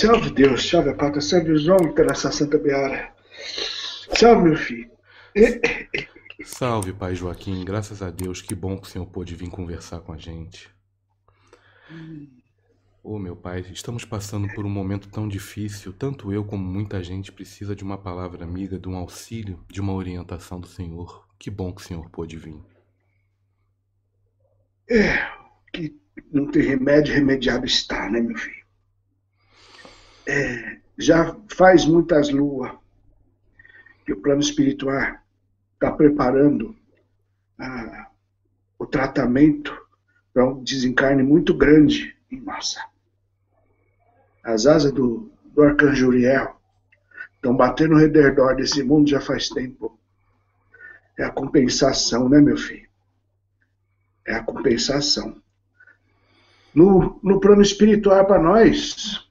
Salve Deus, salve a pátria, salve os homens estão nessa santa beara. Salve, meu filho. Salve, pai Joaquim. Graças a Deus, que bom que o senhor pôde vir conversar com a gente. Ô oh, meu pai, estamos passando por um momento tão difícil. Tanto eu como muita gente precisa de uma palavra amiga, de um auxílio, de uma orientação do senhor. Que bom que o senhor pôde vir. É, que não tem remédio, remediado está, né, meu filho? É, já faz muitas luas que o plano espiritual está preparando ah, o tratamento para um desencarne muito grande em massa. As asas do, do arcanjo Uriel estão batendo no redor desse mundo já faz tempo. É a compensação, né, meu filho? É a compensação. No, no plano espiritual, para nós,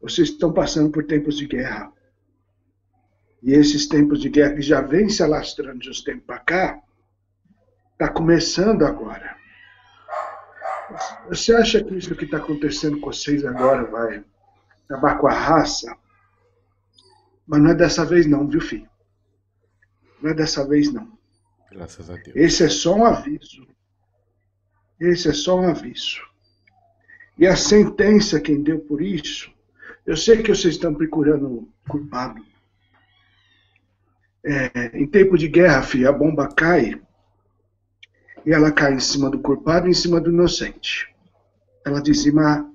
vocês estão passando por tempos de guerra. E esses tempos de guerra que já vem se alastrando de uns tempos para cá, está começando agora. Você acha que isso que está acontecendo com vocês agora vai acabar com a raça? Mas não é dessa vez não, viu, filho? Não é dessa vez não. Graças a Deus. Esse é só um aviso. Esse é só um aviso. E a sentença quem deu por isso, eu sei que vocês estão procurando culpado. É, em tempo de guerra, filho, a bomba cai e ela cai em cima do culpado e em cima do inocente. Ela dizima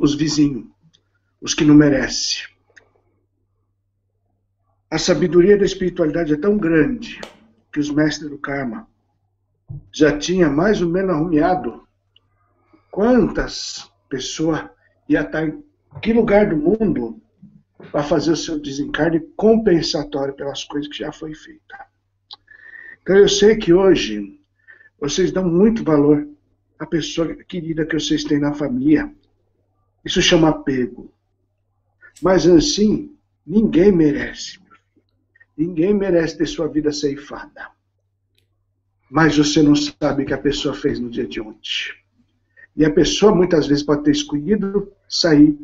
os vizinhos, os que não merecem. A sabedoria da espiritualidade é tão grande que os mestres do karma já tinha mais ou menos arrumeado quantas pessoas ia estar que lugar do mundo para fazer o seu desencarne compensatório pelas coisas que já foi feita. Então eu sei que hoje vocês dão muito valor à pessoa querida que vocês têm na família. Isso chama apego. Mas assim, ninguém merece. Ninguém merece ter sua vida ceifada. Mas você não sabe o que a pessoa fez no dia de ontem. E a pessoa muitas vezes pode ter escolhido sair,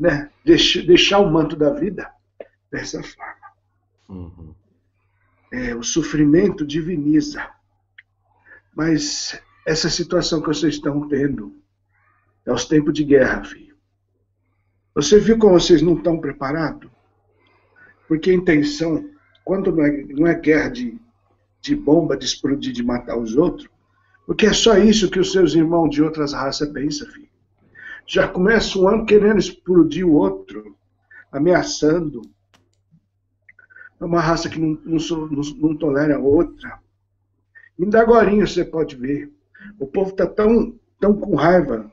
né, deixar, o manto da vida dessa forma. Uhum. É, o sofrimento diviniza. Mas essa situação que vocês estão tendo é os tempos de guerra, filho. Você viu como vocês não estão preparados? Porque a intenção, quando não é, não é guerra de, de bomba, de explodir, de matar os outros, porque é só isso que os seus irmãos de outras raças pensam, filho. Já começa um ano querendo explodir o outro, ameaçando. É uma raça que não, não, não, tolera a outra. Ainda agora você pode ver. O povo está tão, tão com raiva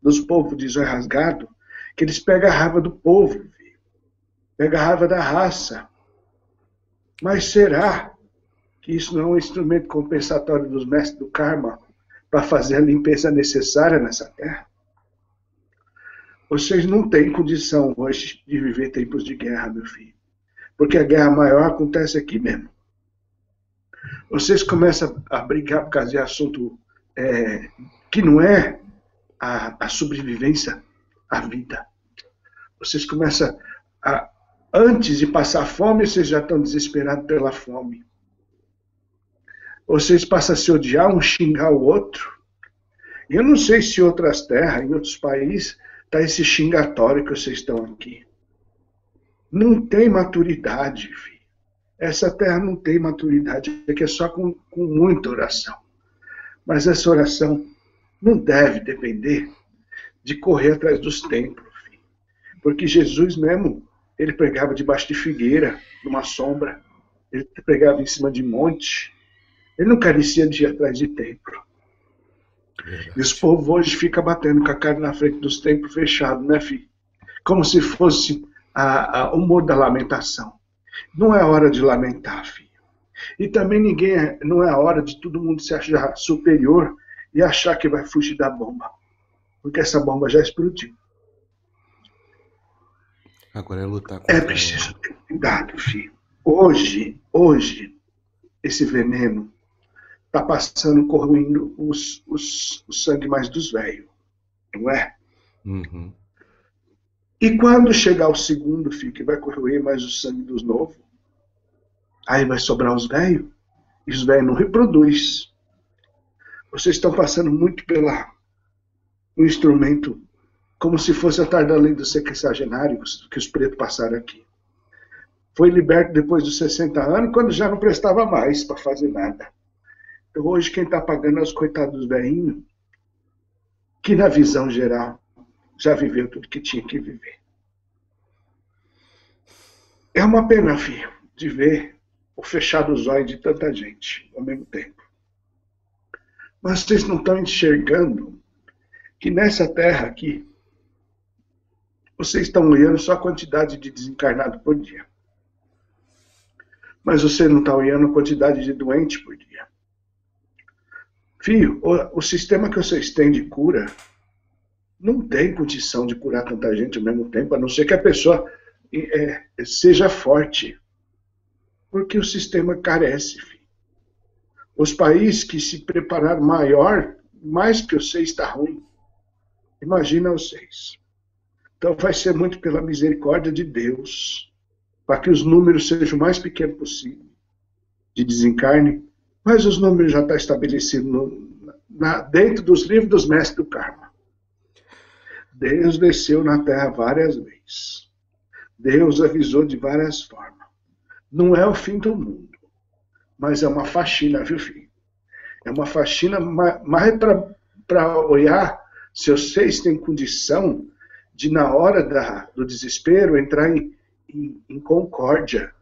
dos povos de zóio rasgado que eles pegam a raiva do povo, pegam a raiva da raça. Mas será que isso não é um instrumento compensatório dos mestres do karma para fazer a limpeza necessária nessa terra? Vocês não têm condição hoje de viver tempos de guerra, meu filho. Porque a guerra maior acontece aqui mesmo. Vocês começam a brigar por causa de assunto é, que não é a, a sobrevivência à vida. Vocês começam a. Antes de passar fome, vocês já estão desesperados pela fome vocês passam a se odiar, um xingar o outro. Eu não sei se em outras terras, em outros países, está esse xingatório que vocês estão aqui. Não tem maturidade, filho. Essa terra não tem maturidade, é que é só com, com muita oração. Mas essa oração não deve depender de correr atrás dos templos, filho. Porque Jesus mesmo, ele pregava debaixo de figueira, numa sombra. Ele pregava em cima de monte. Ele não carecia de ir atrás de templo. Verdade. E os povos hoje ficam batendo com a cara na frente dos templos fechados, né, filho? Como se fosse a, a, o humor da lamentação. Não é hora de lamentar, filho. E também ninguém é, não é hora de todo mundo se achar superior e achar que vai fugir da bomba. Porque essa bomba já explodiu. Agora é lutar É preciso ter cuidado, filho. Hoje, hoje, esse veneno está passando, corroendo os, os, o sangue mais dos velhos, não é? Uhum. E quando chegar o segundo, filho, que vai corroer mais o sangue dos novos, aí vai sobrar os velhos, e os velhos não reproduz. Vocês estão passando muito pela um instrumento como se fosse a tarde dos sexagenários que os pretos passaram aqui. Foi liberto depois dos 60 anos, quando já não prestava mais para fazer nada. Então, hoje, quem está pagando é os coitados velhinhos, que na visão geral já viveu tudo que tinha que viver. É uma pena, filho, de ver o fechado olhos de tanta gente ao mesmo tempo. Mas vocês não estão enxergando que nessa terra aqui, vocês estão olhando só a quantidade de desencarnado por dia. Mas você não está olhando a quantidade de doente por dia. Filho, o, o sistema que vocês têm de cura não tem condição de curar tanta gente ao mesmo tempo, a não ser que a pessoa é, seja forte. Porque o sistema carece. Filho. Os países que se prepararam maior, mais que vocês está ruim. Imagina vocês. Então vai ser muito pela misericórdia de Deus, para que os números sejam o mais pequenos possível de desencarne, mas os números já estão estabelecidos no, na, dentro dos livros dos mestres do karma. Deus desceu na Terra várias vezes. Deus avisou de várias formas. Não é o fim do mundo, mas é uma faxina, viu, filho? É uma faxina mais para olhar se vocês têm condição de, na hora da, do desespero, entrar em, em, em concórdia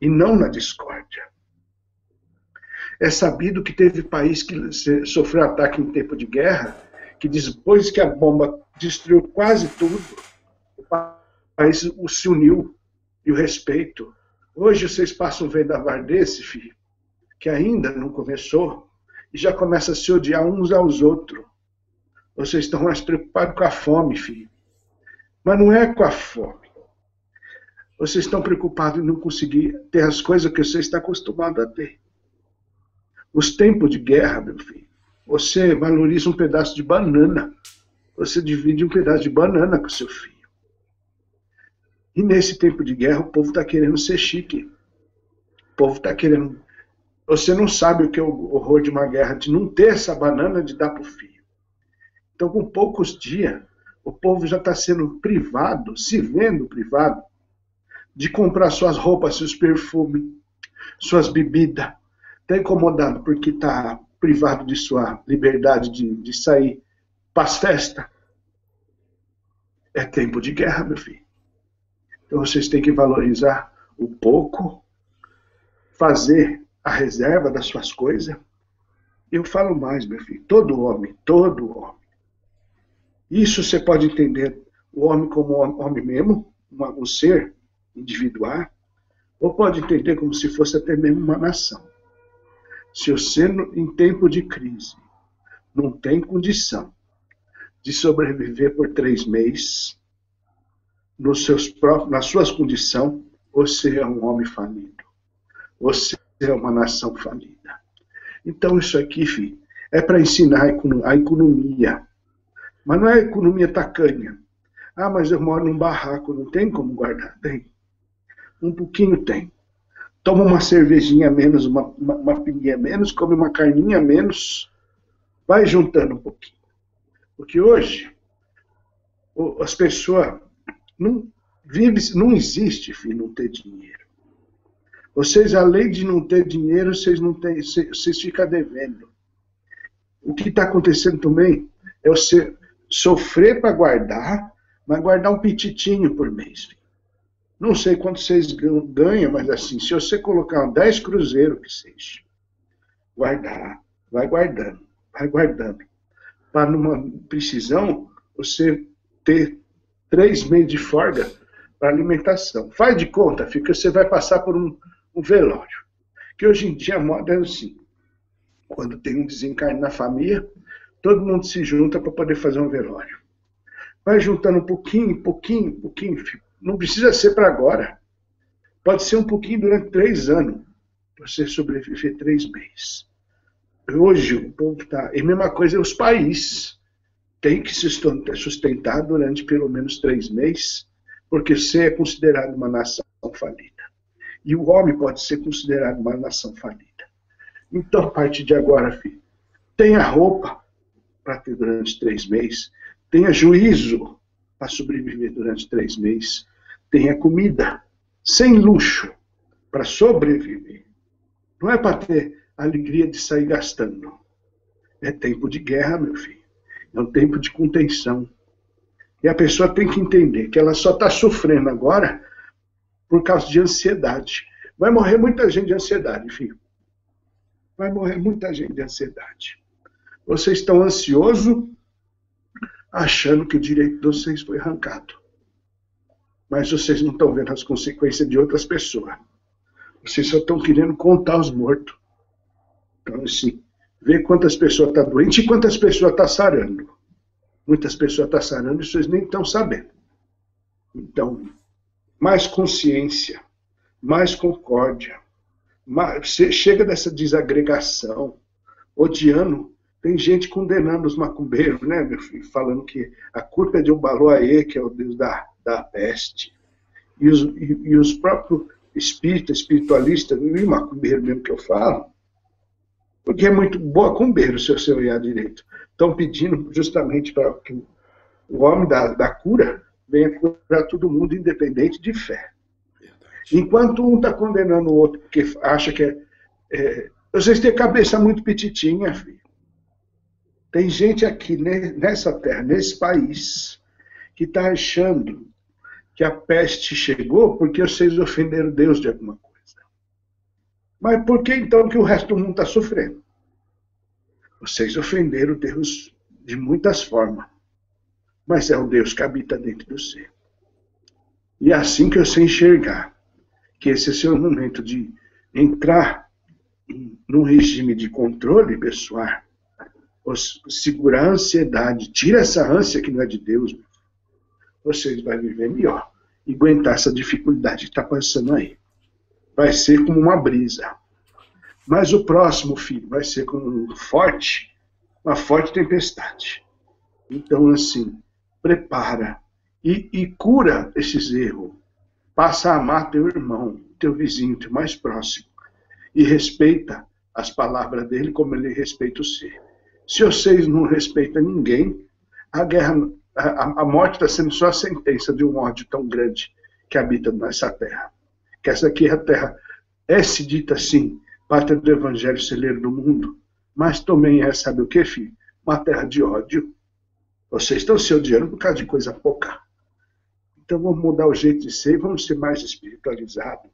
e não na discórdia. É sabido que teve país que sofreu ataque em tempo de guerra, que depois que a bomba destruiu quase tudo, o país se uniu e o respeito. Hoje vocês passam um vendaval desse, filho, que ainda não começou, e já começa a se odiar uns aos outros. Vocês estão mais preocupados com a fome, filho. Mas não é com a fome. Vocês estão preocupados em não conseguir ter as coisas que você está acostumado a ter. Os tempos de guerra, meu filho, você valoriza um pedaço de banana. Você divide um pedaço de banana com seu filho. E nesse tempo de guerra, o povo está querendo ser chique. O povo está querendo. Você não sabe o que é o horror de uma guerra, de não ter essa banana de dar para o filho. Então, com poucos dias, o povo já está sendo privado, se vendo privado, de comprar suas roupas, seus perfumes, suas bebidas. Está incomodado porque está privado de sua liberdade de, de sair para as festas. É tempo de guerra, meu filho. Então vocês têm que valorizar o pouco, fazer a reserva das suas coisas. Eu falo mais, meu filho. Todo homem, todo homem. Isso você pode entender o homem como homem mesmo, um ser individual, ou pode entender como se fosse até mesmo uma nação. Se você, em tempo de crise, não tem condição de sobreviver por três meses, nos seus próprios, nas suas condições, você é um homem falido. Você é uma nação falida. Então, isso aqui, filho, é para ensinar a economia. Mas não é economia tacanha. Ah, mas eu moro num barraco, não tem como guardar? Tem. Um pouquinho tem. Toma uma cervejinha menos, uma, uma, uma pinguinha menos, come uma carninha menos, vai juntando um pouquinho. Porque hoje, as pessoas não não existe, filho, não ter dinheiro. Vocês, além de não ter dinheiro, vocês não têm, vocês ficam devendo. O que está acontecendo também é você sofrer para guardar, mas guardar um pititinho por mês. Filho. Não sei quanto vocês ganham, mas assim, se você colocar 10 cruzeiros que seja, guardar, vai guardando, vai guardando. Para numa precisão, você ter três meses de folga para alimentação. Faz de conta, fica, você vai passar por um, um velório. Que hoje em dia a moda é assim. Quando tem um desencarne na família, todo mundo se junta para poder fazer um velório. Vai juntando um pouquinho, pouquinho, pouquinho. Não precisa ser para agora. Pode ser um pouquinho durante três anos. Você sobreviver três meses. Hoje o povo está. E a mesma coisa os países tem que se sustentar durante pelo menos três meses porque você é considerado uma nação falida. E o homem pode ser considerado uma nação falida. Então, a partir de agora, filho, tenha roupa para ter durante três meses, tenha juízo para sobreviver durante três meses, tenha comida, sem luxo, para sobreviver. Não é para ter alegria de sair gastando. É tempo de guerra, meu filho. É um tempo de contenção. E a pessoa tem que entender que ela só está sofrendo agora por causa de ansiedade. Vai morrer muita gente de ansiedade, filho. Vai morrer muita gente de ansiedade. Vocês estão ansiosos achando que o direito de vocês foi arrancado. Mas vocês não estão vendo as consequências de outras pessoas. Vocês só estão querendo contar os mortos. Então, assim, ver quantas pessoas estão tá doentes e quantas pessoas estão tá sarando. Muitas pessoas estão tá sarando e vocês nem estão sabendo. Então, mais consciência, mais concórdia. Mais, chega dessa desagregação, odiando. Tem gente condenando os macumbeiros, né, meu filho? Falando que a culpa é de Ubaloaê, que é o deus da, da peste. E os, e, e os próprios espíritas, espiritualistas, e macumbeiro mesmo que eu falo, porque é muito boa cumbeiro se você olhar direito. Estão pedindo justamente para que o homem da, da cura venha curar todo mundo, independente de fé. Verdade. Enquanto um está condenando o outro porque acha que é, é. Vocês têm cabeça muito petitinha, filho. Tem gente aqui nessa terra, nesse país, que está achando que a peste chegou porque vocês ofenderam Deus de alguma coisa. Mas por que então que o resto do mundo está sofrendo? Vocês ofenderam Deus de muitas formas, mas é o Deus que habita dentro do ser. E é assim que você enxergar que esse é o seu momento de entrar num regime de controle pessoal, segurar a ansiedade, tira essa ânsia que não é de Deus, vocês vão viver melhor e aguentar essa dificuldade que está passando aí vai ser como uma brisa. Mas o próximo, filho, vai ser como um forte, uma forte tempestade. Então, assim, prepara e, e cura esses erros. Passa a amar teu irmão, teu vizinho, teu mais próximo. E respeita as palavras dele como ele respeita o ser. Se vocês não respeitam ninguém, a guerra, a, a morte está sendo só a sentença de um ódio tão grande que habita nessa terra que essa aqui é a terra, é se dita assim, pátria do evangelho celeiro do mundo, mas também é, sabe o que, filho? Uma terra de ódio. Vocês estão se odiando por causa de coisa pouca. Então vamos mudar o jeito de ser vamos ser mais espiritualizados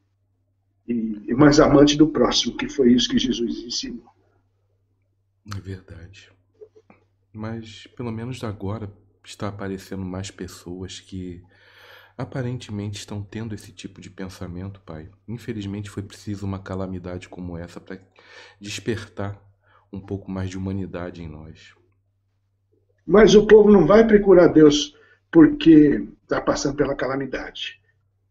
e, e mais amante do próximo, que foi isso que Jesus ensinou. É verdade. Mas pelo menos agora está aparecendo mais pessoas que aparentemente estão tendo esse tipo de pensamento, Pai. Infelizmente foi preciso uma calamidade como essa para despertar um pouco mais de humanidade em nós. Mas o povo não vai procurar Deus porque está passando pela calamidade.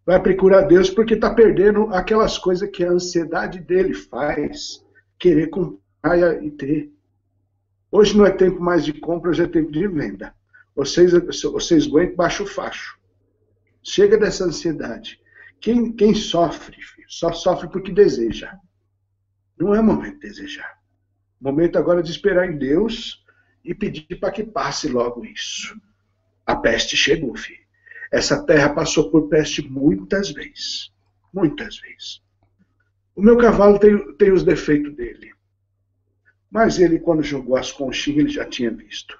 Vai procurar Deus porque está perdendo aquelas coisas que a ansiedade dele faz querer comprar e ter. Hoje não é tempo mais de compra, hoje é tempo de venda. Vocês, vocês aguentam baixo facho. Chega dessa ansiedade. Quem, quem sofre, filho, só sofre porque deseja. Não é momento de desejar. Momento agora de esperar em Deus e pedir para que passe logo isso. A peste chegou, filho. Essa terra passou por peste muitas vezes. Muitas vezes. O meu cavalo tem, tem os defeitos dele. Mas ele, quando jogou as conchinhas, ele já tinha visto.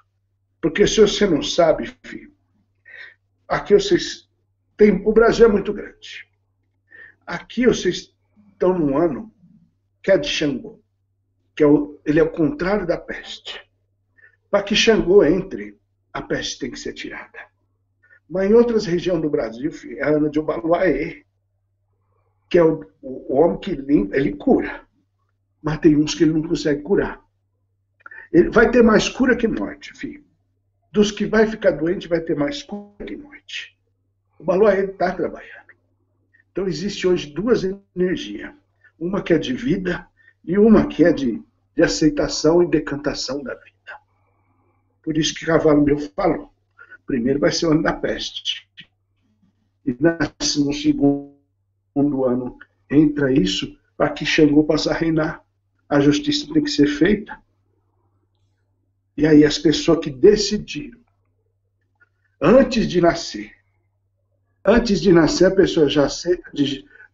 Porque se você não sabe, filho, aqui vocês tem, o Brasil é muito grande. Aqui vocês estão num ano que é de Xangô, que é o, ele é o contrário da peste. Para que Xangô entre, a peste tem que ser tirada. Mas em outras regiões do Brasil, é ano de Obaluaê, que é o, o, o homem que limpa, ele cura. Mas tem uns que ele não consegue curar. Ele vai ter mais cura que morte, filho. Dos que vai ficar doente, vai ter mais cura que morte. O Baluaê está trabalhando. Então, existe hoje duas energias. Uma que é de vida e uma que é de, de aceitação e decantação da vida. Por isso que Cavalo Meu falou. Primeiro vai ser o ano da peste. e nasce no segundo ano, entra isso para que Xangô possa reinar. A justiça tem que ser feita. E aí as pessoas que decidiram, antes de nascer, antes de nascer a pessoa já aceita,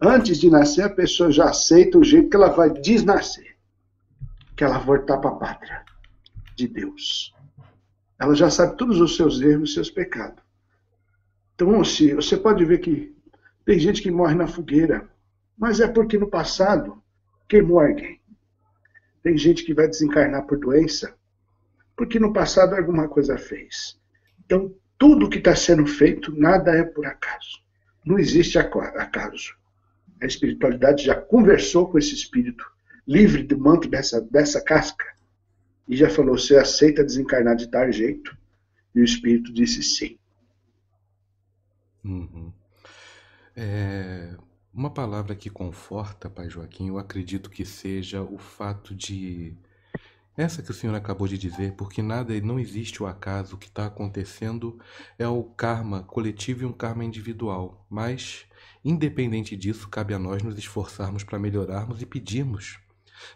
antes de nascer a pessoa já aceita o jeito que ela vai desnascer, que ela voltar para a pátria de Deus. Ela já sabe todos os seus erros e seus pecados. Então, assim, você pode ver que tem gente que morre na fogueira, mas é porque no passado queimou alguém. Tem gente que vai desencarnar por doença, porque no passado alguma coisa fez. Então, tudo que está sendo feito, nada é por acaso. Não existe acaso. A espiritualidade já conversou com esse espírito, livre do manto dessa, dessa casca, e já falou: você aceita desencarnar de tal jeito? E o espírito disse sim. Uhum. É, uma palavra que conforta, Pai Joaquim, eu acredito que seja o fato de. Essa que o senhor acabou de dizer, porque nada, não existe o acaso, o que está acontecendo é o karma coletivo e um karma individual. Mas, independente disso, cabe a nós nos esforçarmos para melhorarmos e pedirmos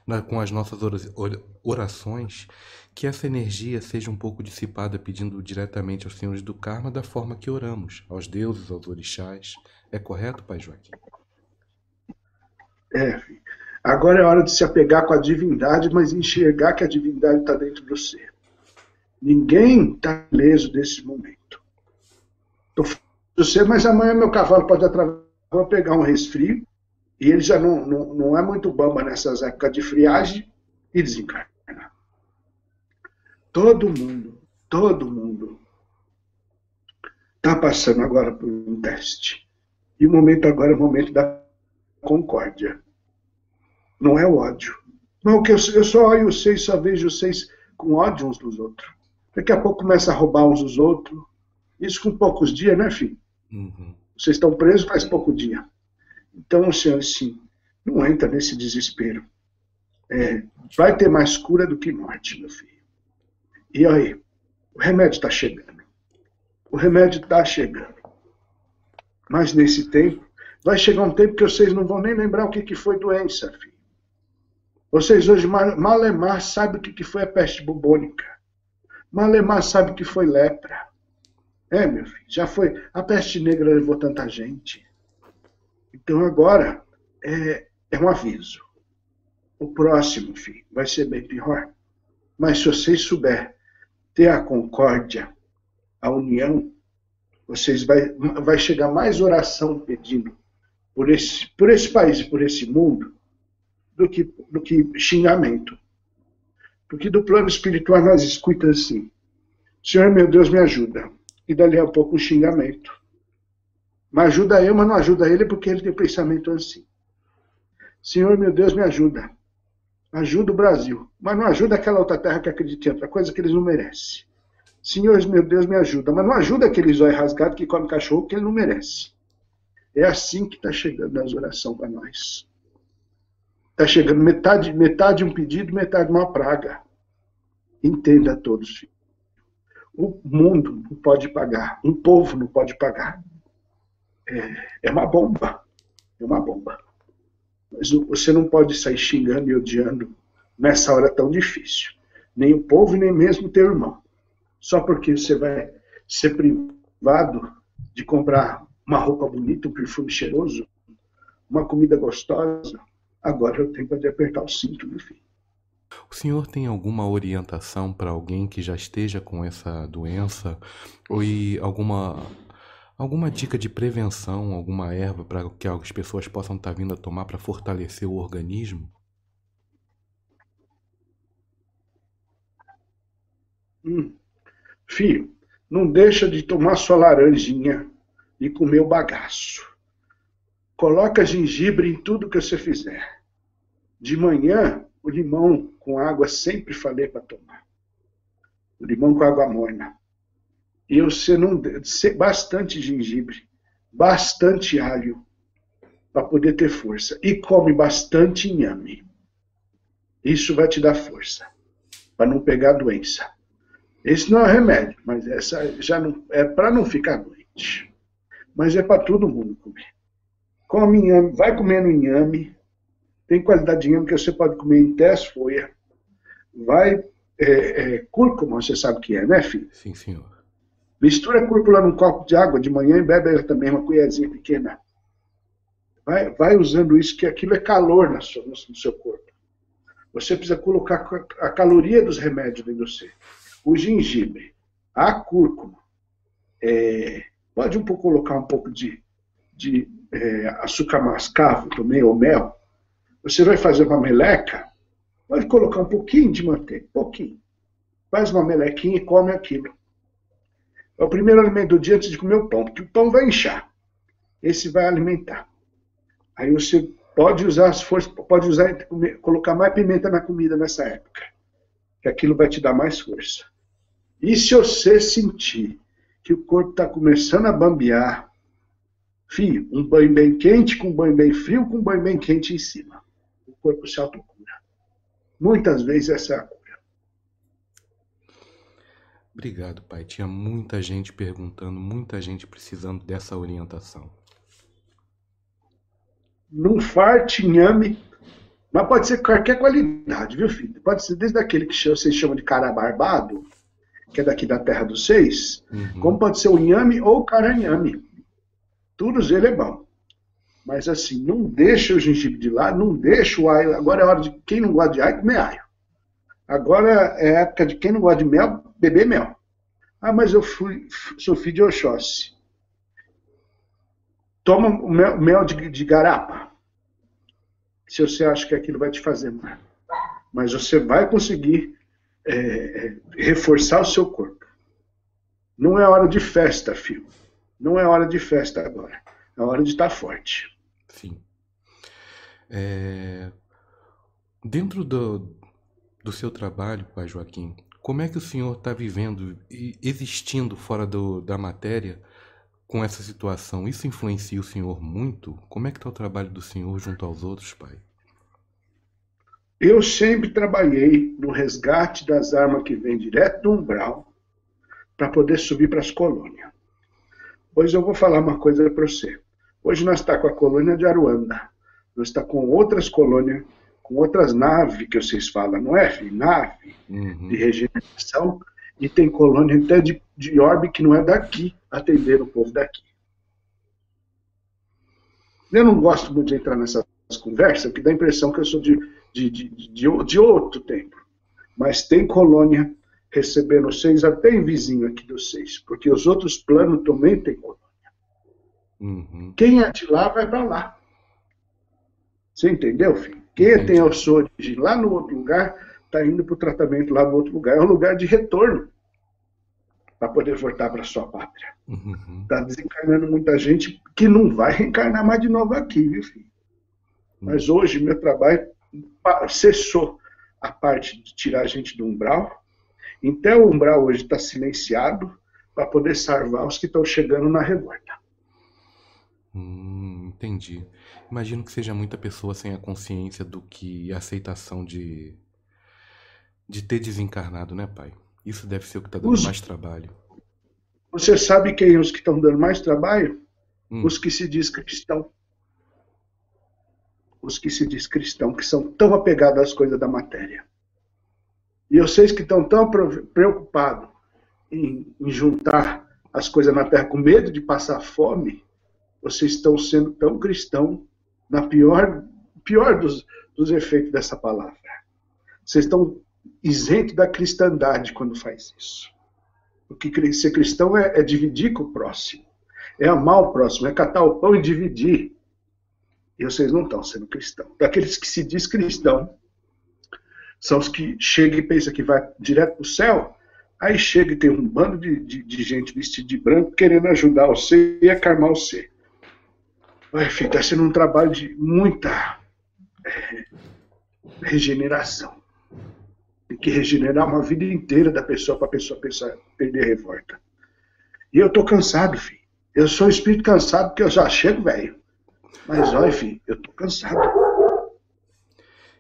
na, com as nossas orações, que essa energia seja um pouco dissipada, pedindo diretamente aos senhores do karma da forma que oramos, aos deuses, aos orixás. É correto, Pai Joaquim? É, agora é hora de se apegar com a divindade, mas enxergar que a divindade está dentro do ser. Ninguém está leso desse momento. Eu sei, mas amanhã meu cavalo pode atravessar, vou pegar um resfrio, e ele já não, não, não é muito bamba nessas épocas de friagem e desencarna. Todo mundo, todo mundo está passando agora por um teste. E o momento agora é o momento da concórdia. Não é o ódio. Não, que eu, eu só olho vocês, só vejo vocês com ódio uns dos outros. Daqui a pouco começa a roubar uns dos outros. Isso com poucos dias, né, filho? Uhum. Vocês estão presos faz pouco dia. Então, senhor, sim, não entra nesse desespero. É, vai ter mais cura do que morte, meu filho. E aí, o remédio está chegando. O remédio está chegando. Mas nesse tempo, vai chegar um tempo que vocês não vão nem lembrar o que, que foi doença, filho. Vocês hoje, Malemar sabe o que, foi a peste bubônica. Malemar sabe o que foi lepra. É, meu filho, já foi. A peste negra levou tanta gente. Então agora é, é um aviso. O próximo, filho, vai ser bem pior. Mas se vocês souber ter a concórdia, a união, vocês vai, vai chegar mais oração pedindo por esse, por esse país e por esse mundo do que, do que xingamento. Porque do plano espiritual nós escutamos assim: Senhor meu Deus, me ajuda. E dali a pouco um xingamento. Mas ajuda eu, mas não ajuda ele porque ele tem pensamento assim. Senhor, meu Deus, me ajuda. Ajuda o Brasil. Mas não ajuda aquela outra terra que acredita em outra coisa que eles não merecem. Senhor, meu Deus, me ajuda. Mas não ajuda aquele zóio rasgado que come cachorro que ele não merece. É assim que está chegando as orações para nós. Está chegando metade, metade um pedido, metade uma praga. Entenda todos, filho. O mundo não pode pagar. Um povo não pode pagar é, é uma bomba. É uma bomba. Mas você não pode sair xingando e odiando nessa hora tão difícil. Nem o povo, nem mesmo teu irmão. Só porque você vai ser privado de comprar uma roupa bonita, um perfume cheiroso, uma comida gostosa, agora eu tenho de apertar o cinto, meu filho. O senhor tem alguma orientação para alguém que já esteja com essa doença? Ou alguma Alguma dica de prevenção, alguma erva para que as pessoas possam estar tá vindo a tomar para fortalecer o organismo? Hum. Filho, não deixa de tomar sua laranjinha e comer o bagaço. Coloca gengibre em tudo que você fizer. De manhã, o limão com água sempre falei para tomar. O limão com água morna e você não bastante gengibre, bastante alho para poder ter força e come bastante inhame. Isso vai te dar força para não pegar doença. Esse não é remédio, mas essa já não é para não ficar doente. mas é para todo mundo comer. Come inhame, vai comendo inhame, tem qualidade de inhame que você pode comer em 10 folhas. Vai, é, é, cúrcuma, você sabe o que é, né, filho? Sim, senhor. Mistura cúrcuma num copo de água de manhã e bebe ela também, uma colherzinha pequena. Vai, vai usando isso, que aquilo é calor no seu, no seu corpo. Você precisa colocar a caloria dos remédios dentro de você. O gengibre, a cúrcuma, é, pode um pouco colocar um pouco de, de é, açúcar mascavo também, ou mel. Você vai fazer uma meleca, pode colocar um pouquinho de manteiga, pouquinho. Faz uma melequinha e come aquilo. É o primeiro alimento do dia antes de comer o pão, porque o pão vai inchar. Esse vai alimentar. Aí você pode usar as forças, pode usar colocar mais pimenta na comida nessa época, que aquilo vai te dar mais força. E se você sentir que o corpo está começando a bambear, fio, um banho bem quente com um banho bem frio com um banho bem quente em cima. Corpo se autocura. Muitas vezes essa é a cura. Obrigado, pai. Tinha muita gente perguntando, muita gente precisando dessa orientação. Num farte, inhame, mas pode ser qualquer qualidade, viu, filho? Pode ser desde aquele que vocês chamam de cara barbado, que é daqui da terra dos seis, uhum. como pode ser o inhame ou o caranhame. Todos ele é bom. Mas assim, não deixa o gengibre de lado, não deixa o alho. Agora é hora de quem não gosta de alho, comer alho. Agora é época de quem não gosta de mel, beber mel. Ah, mas eu fui, sou filho de Oxóssi. Toma mel, mel de, de, garapa. Se você acha que aquilo vai te fazer mal. Mas você vai conseguir é, é, reforçar o seu corpo. Não é hora de festa, filho. Não é hora de festa agora. É hora de estar forte. Sim. É... Dentro do, do seu trabalho, Pai Joaquim, como é que o senhor está vivendo e existindo fora do, da matéria com essa situação? Isso influencia o senhor muito? Como é que está o trabalho do senhor junto aos outros, Pai? Eu sempre trabalhei no resgate das armas que vêm direto do umbral para poder subir para as colônias. Pois eu vou falar uma coisa para você. Hoje nós está com a colônia de Aruanda. Nós está com outras colônias, com outras naves que vocês falam, não é, filho? Nave uhum. de regeneração. E tem colônia até de, de orbe que não é daqui, atender o povo daqui. Eu não gosto muito de entrar nessas conversas, porque dá a impressão que eu sou de, de, de, de, de outro tempo. Mas tem colônia recebendo seis até em vizinho aqui dos seis, porque os outros planos também têm colônia. Uhum. Quem é de lá vai para lá. Você entendeu, filho? Quem Entendi. tem a sua origem lá no outro lugar está indo para o tratamento lá no outro lugar. É um lugar de retorno para poder voltar para sua pátria. Está uhum. Tá desencarnando muita gente que não vai reencarnar mais de novo aqui, viu, filho? Uhum. Mas hoje meu trabalho cessou a parte de tirar a gente do umbral então o umbral hoje está silenciado para poder salvar os que estão chegando na revolta. Hum, entendi. Imagino que seja muita pessoa sem a consciência do que a aceitação de de ter desencarnado, né, pai? Isso deve ser o que está dando os... mais trabalho. Você sabe quem os que estão dando mais trabalho? Hum. Os que se diz cristão. Os que se diz cristão, que são tão apegados às coisas da matéria. E vocês que estão tão preocupados em, em juntar as coisas na terra com medo de passar fome, vocês estão sendo tão cristão na pior, pior dos, dos efeitos dessa palavra. Vocês estão isentos da cristandade quando faz isso. Porque ser cristão é, é dividir com o próximo, é amar o próximo, é catar o pão e dividir. E vocês não estão sendo cristãos. Daqueles que se diz cristão, são os que chegam e pensam que vai direto para o céu, aí chega e tem um bando de, de, de gente vestida de branco querendo ajudar você e acalmar você. Vai, filho, está sendo um trabalho de muita é, regeneração. Tem que regenerar uma vida inteira da pessoa para a pessoa pensar, perder a revolta. E eu tô cansado, filho. Eu sou um espírito cansado porque eu já chego velho. Mas olha, filho, eu tô cansado.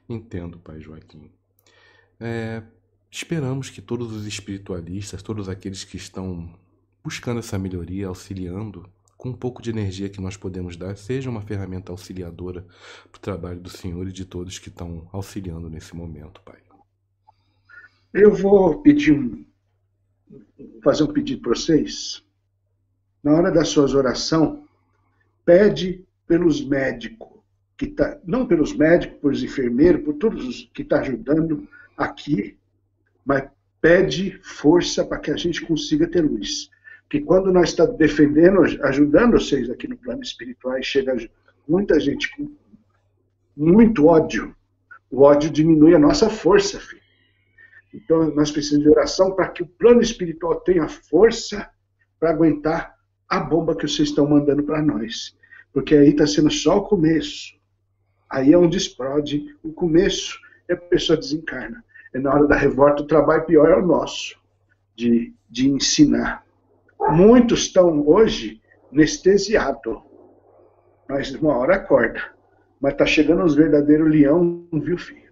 Entendo, pai Joaquim. É, esperamos que todos os espiritualistas, todos aqueles que estão buscando essa melhoria, auxiliando com um pouco de energia que nós podemos dar, seja uma ferramenta auxiliadora para o trabalho do Senhor e de todos que estão auxiliando nesse momento, Pai. Eu vou pedir um, fazer um pedido para vocês. Na hora das suas orações, pede pelos médicos, que tá, não pelos médicos, pelos enfermeiros, por todos os que estão tá ajudando aqui, mas pede força para que a gente consiga ter luz. Que quando nós estamos tá defendendo, ajudando vocês aqui no plano espiritual, chega muita gente com muito ódio, o ódio diminui a nossa força, filho. Então nós precisamos de oração para que o plano espiritual tenha força para aguentar a bomba que vocês estão mandando para nós. Porque aí está sendo só o começo. Aí é onde explode. O começo é a pessoa desencarna. É na hora da revolta, o trabalho pior é o nosso, de, de ensinar. Muitos estão hoje anestesiados. Mas uma hora acorda. Mas está chegando os verdadeiros leão, viu, filho?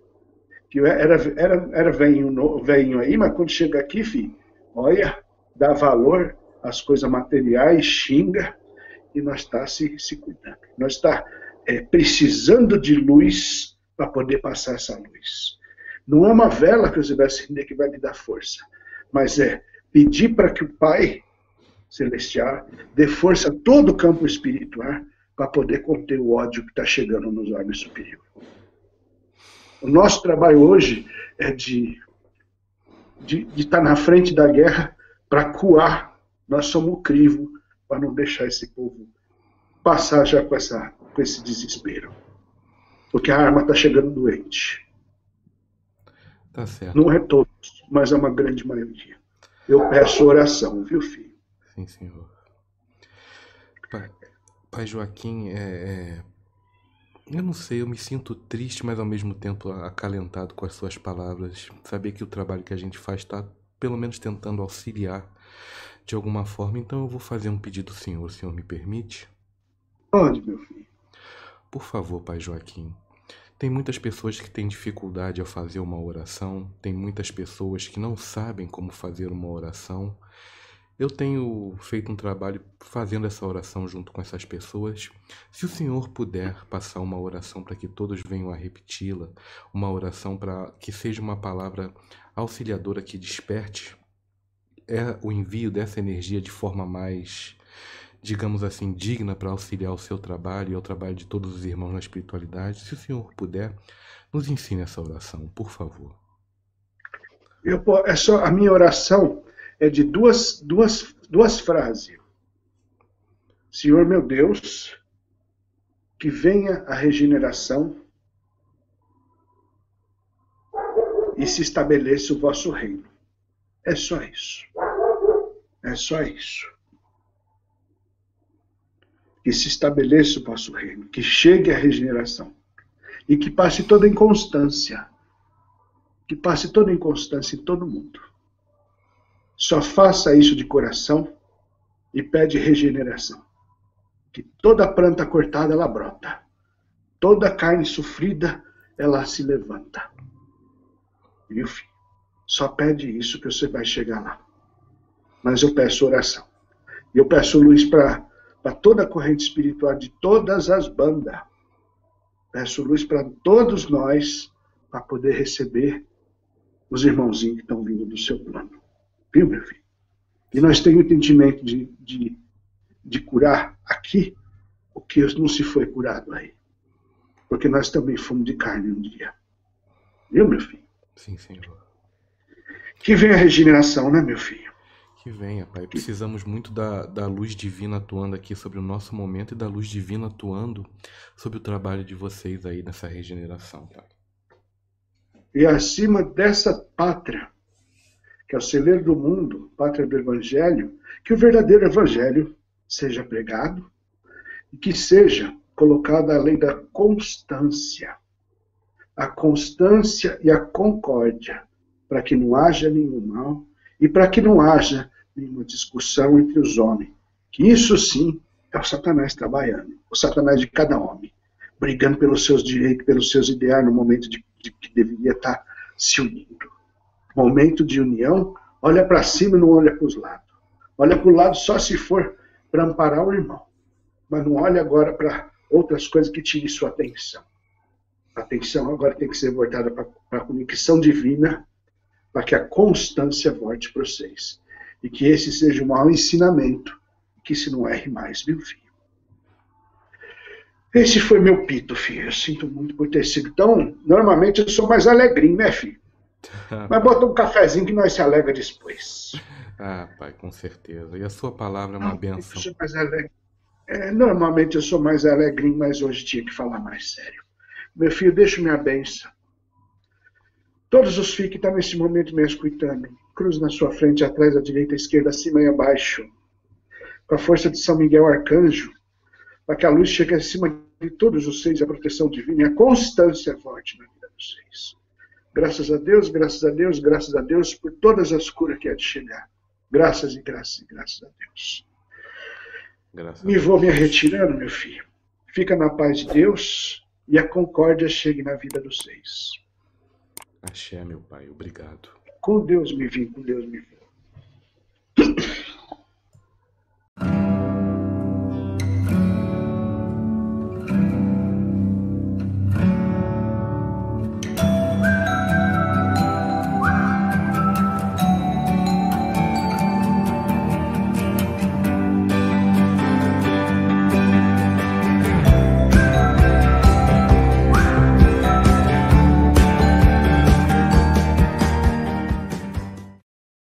Que era, era, era venho, venho aí, mas quando chega aqui, filho, olha, dá valor às coisas materiais, xinga, e nós está se, se cuidando. Nós está é, precisando de luz para poder passar essa luz. Não é uma vela que você vai acender que vai lhe dar força, mas é pedir para que o Pai Celestial dê força a todo o campo espiritual para poder conter o ódio que está chegando nos órgãos superiores. O nosso trabalho hoje é de de estar tá na frente da guerra para coar. Nós somos o crivo para não deixar esse povo passar já com, essa, com esse desespero. Porque a arma está chegando doente. Tá certo. Não é todos, mas é uma grande maioria. Eu peço oração, viu, filho? Sim, senhor. Pai, pai Joaquim, é, é, eu não sei, eu me sinto triste, mas ao mesmo tempo acalentado com as suas palavras. Saber que o trabalho que a gente faz está, pelo menos, tentando auxiliar de alguma forma. Então eu vou fazer um pedido ao senhor, o senhor me permite? Pode, meu filho. Por favor, pai Joaquim. Tem muitas pessoas que têm dificuldade a fazer uma oração, tem muitas pessoas que não sabem como fazer uma oração. Eu tenho feito um trabalho fazendo essa oração junto com essas pessoas. Se o Senhor puder passar uma oração para que todos venham a repeti-la, uma oração para que seja uma palavra auxiliadora que desperte é o envio dessa energia de forma mais digamos assim, digna para auxiliar o seu trabalho e ao trabalho de todos os irmãos na espiritualidade. Se o senhor puder, nos ensine essa oração, por favor. Eu, só, a minha oração é de duas, duas, duas frases. Senhor meu Deus, que venha a regeneração e se estabeleça o vosso reino. É só isso. É só isso que se estabeleça o vosso reino, que chegue a regeneração e que passe toda inconstância, que passe toda inconstância em todo mundo. Só faça isso de coração e pede regeneração. Que toda planta cortada ela brota, toda carne sofrida ela se levanta. Viu, filho? Só pede isso que você vai chegar lá. Mas eu peço oração. E eu peço luz para toda a corrente espiritual de todas as bandas. Peço luz para todos nós, para poder receber os irmãozinhos que estão vindo do seu plano. Viu, meu filho? E nós temos o entendimento de, de, de curar aqui o que não se foi curado aí. Porque nós também fomos de carne um dia. Viu, meu filho? Sim, senhor. Que vem a regeneração, né, meu filho? Que venha, Pai. Precisamos muito da, da luz divina atuando aqui sobre o nosso momento e da luz divina atuando sobre o trabalho de vocês aí nessa regeneração, Pai. E acima dessa pátria, que é o celeiro do mundo, pátria do Evangelho, que o verdadeiro Evangelho seja pregado e que seja colocada a lei da constância. A constância e a concórdia, para que não haja nenhum mal e para que não haja nenhuma discussão entre os homens. Que isso sim é o Satanás trabalhando, o Satanás de cada homem, brigando pelos seus direitos, pelos seus ideais no momento de, de que deveria estar se unindo. Momento de união, olha para cima e não olha para os lados. Olha para o lado só se for para amparar o irmão. Mas não olhe agora para outras coisas que tirem sua atenção. A atenção agora tem que ser voltada para a conexão divina, para que a constância volte para vocês. E que esse seja o maior ensinamento, que se não erre mais, meu filho. Esse foi meu pito, filho. Eu sinto muito por ter sido tão. Normalmente eu sou mais alegrinho, né, filho? Mas bota um cafezinho que nós se alegra depois. Ah, pai, com certeza. E a sua palavra é uma benção. Eu é, normalmente eu sou mais alegrinho, mas hoje tinha que falar mais sério. Meu filho, deixa minha benção. Todos os filhos que estão nesse momento me escutando, cruz na sua frente, atrás, à direita, à esquerda, acima e abaixo. Com a força de São Miguel Arcanjo, para que a luz chegue acima de todos os seis, a proteção divina e a constância forte na vida dos seis. Graças a Deus, graças a Deus, graças a Deus por todas as curas que há de chegar. Graças e graças e graças a Deus. Graças me vou me retirando, meu filho. Fica na paz de Deus e a concórdia chegue na vida dos seis. Axé, meu pai. Obrigado. Com Deus me vim, com Deus me vou.